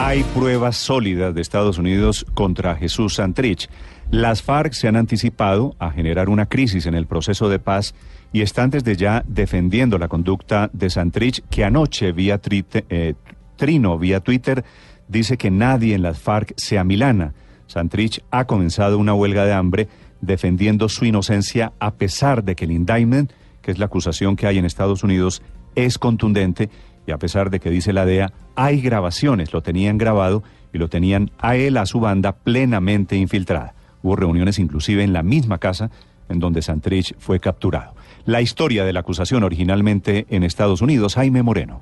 Hay pruebas sólidas de Estados Unidos contra Jesús Santrich. Las FARC se han anticipado a generar una crisis en el proceso de paz y están desde ya defendiendo la conducta de Santrich, que anoche vía eh, Trino, vía Twitter, dice que nadie en las FARC sea milana. Santrich ha comenzado una huelga de hambre defendiendo su inocencia a pesar de que el indictment, que es la acusación que hay en Estados Unidos, es contundente y a pesar de que dice la DEA, hay grabaciones, lo tenían grabado y lo tenían a él, a su banda, plenamente infiltrada. Hubo reuniones inclusive en la misma casa en donde Santrich fue capturado. La historia de la acusación originalmente en Estados Unidos, Jaime Moreno.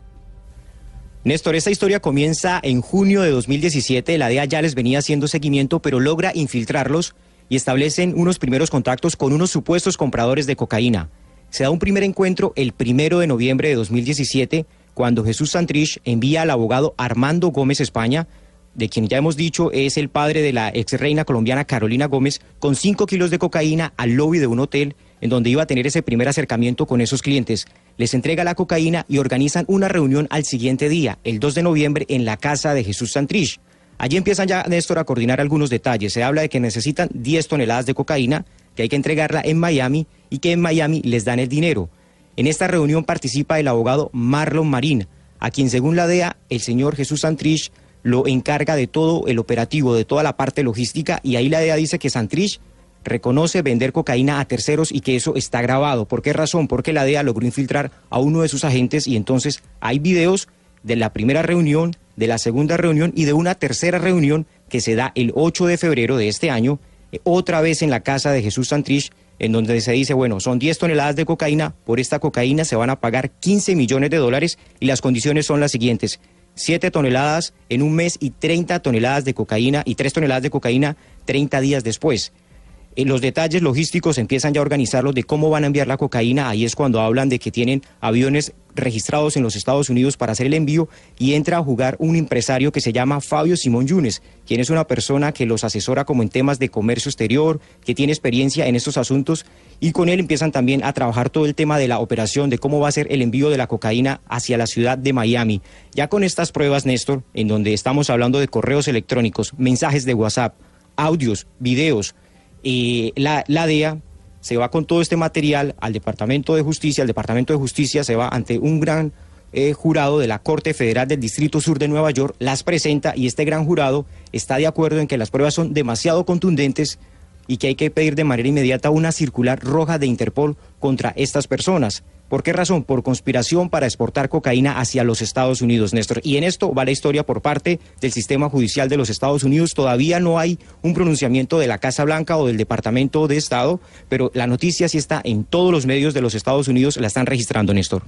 Néstor, esta historia comienza en junio de 2017. La DEA ya les venía haciendo seguimiento, pero logra infiltrarlos y establecen unos primeros contactos con unos supuestos compradores de cocaína. Se da un primer encuentro el primero de noviembre de 2017, cuando Jesús Santrich envía al abogado Armando Gómez España, de quien ya hemos dicho es el padre de la ex reina colombiana Carolina Gómez, con 5 kilos de cocaína al lobby de un hotel en donde iba a tener ese primer acercamiento con esos clientes. Les entrega la cocaína y organizan una reunión al siguiente día, el 2 de noviembre, en la casa de Jesús Santrich. Allí empiezan ya, Néstor, a coordinar algunos detalles. Se habla de que necesitan 10 toneladas de cocaína, que hay que entregarla en Miami y que en Miami les dan el dinero. En esta reunión participa el abogado Marlon Marín, a quien según la DEA el señor Jesús Santrich lo encarga de todo el operativo, de toda la parte logística, y ahí la DEA dice que Santrich reconoce vender cocaína a terceros y que eso está grabado. ¿Por qué razón? Porque la DEA logró infiltrar a uno de sus agentes y entonces hay videos de la primera reunión, de la segunda reunión y de una tercera reunión que se da el 8 de febrero de este año, eh, otra vez en la casa de Jesús Santrich, en donde se dice, bueno, son 10 toneladas de cocaína, por esta cocaína se van a pagar 15 millones de dólares y las condiciones son las siguientes. 7 toneladas en un mes y 30 toneladas de cocaína y 3 toneladas de cocaína 30 días después. Eh, los detalles logísticos empiezan ya a organizarlos de cómo van a enviar la cocaína. Ahí es cuando hablan de que tienen aviones registrados en los Estados Unidos para hacer el envío y entra a jugar un empresario que se llama Fabio Simón Yunes, quien es una persona que los asesora como en temas de comercio exterior, que tiene experiencia en estos asuntos y con él empiezan también a trabajar todo el tema de la operación, de cómo va a ser el envío de la cocaína hacia la ciudad de Miami. Ya con estas pruebas, Néstor, en donde estamos hablando de correos electrónicos, mensajes de WhatsApp, audios, videos, y la, la DEA se va con todo este material al Departamento de Justicia, el Departamento de Justicia se va ante un gran eh, jurado de la Corte Federal del Distrito Sur de Nueva York, las presenta y este gran jurado está de acuerdo en que las pruebas son demasiado contundentes y que hay que pedir de manera inmediata una circular roja de Interpol contra estas personas. ¿Por qué razón? Por conspiración para exportar cocaína hacia los Estados Unidos, Néstor. Y en esto va la historia por parte del sistema judicial de los Estados Unidos. Todavía no hay un pronunciamiento de la Casa Blanca o del Departamento de Estado, pero la noticia sí está en todos los medios de los Estados Unidos, la están registrando, Néstor.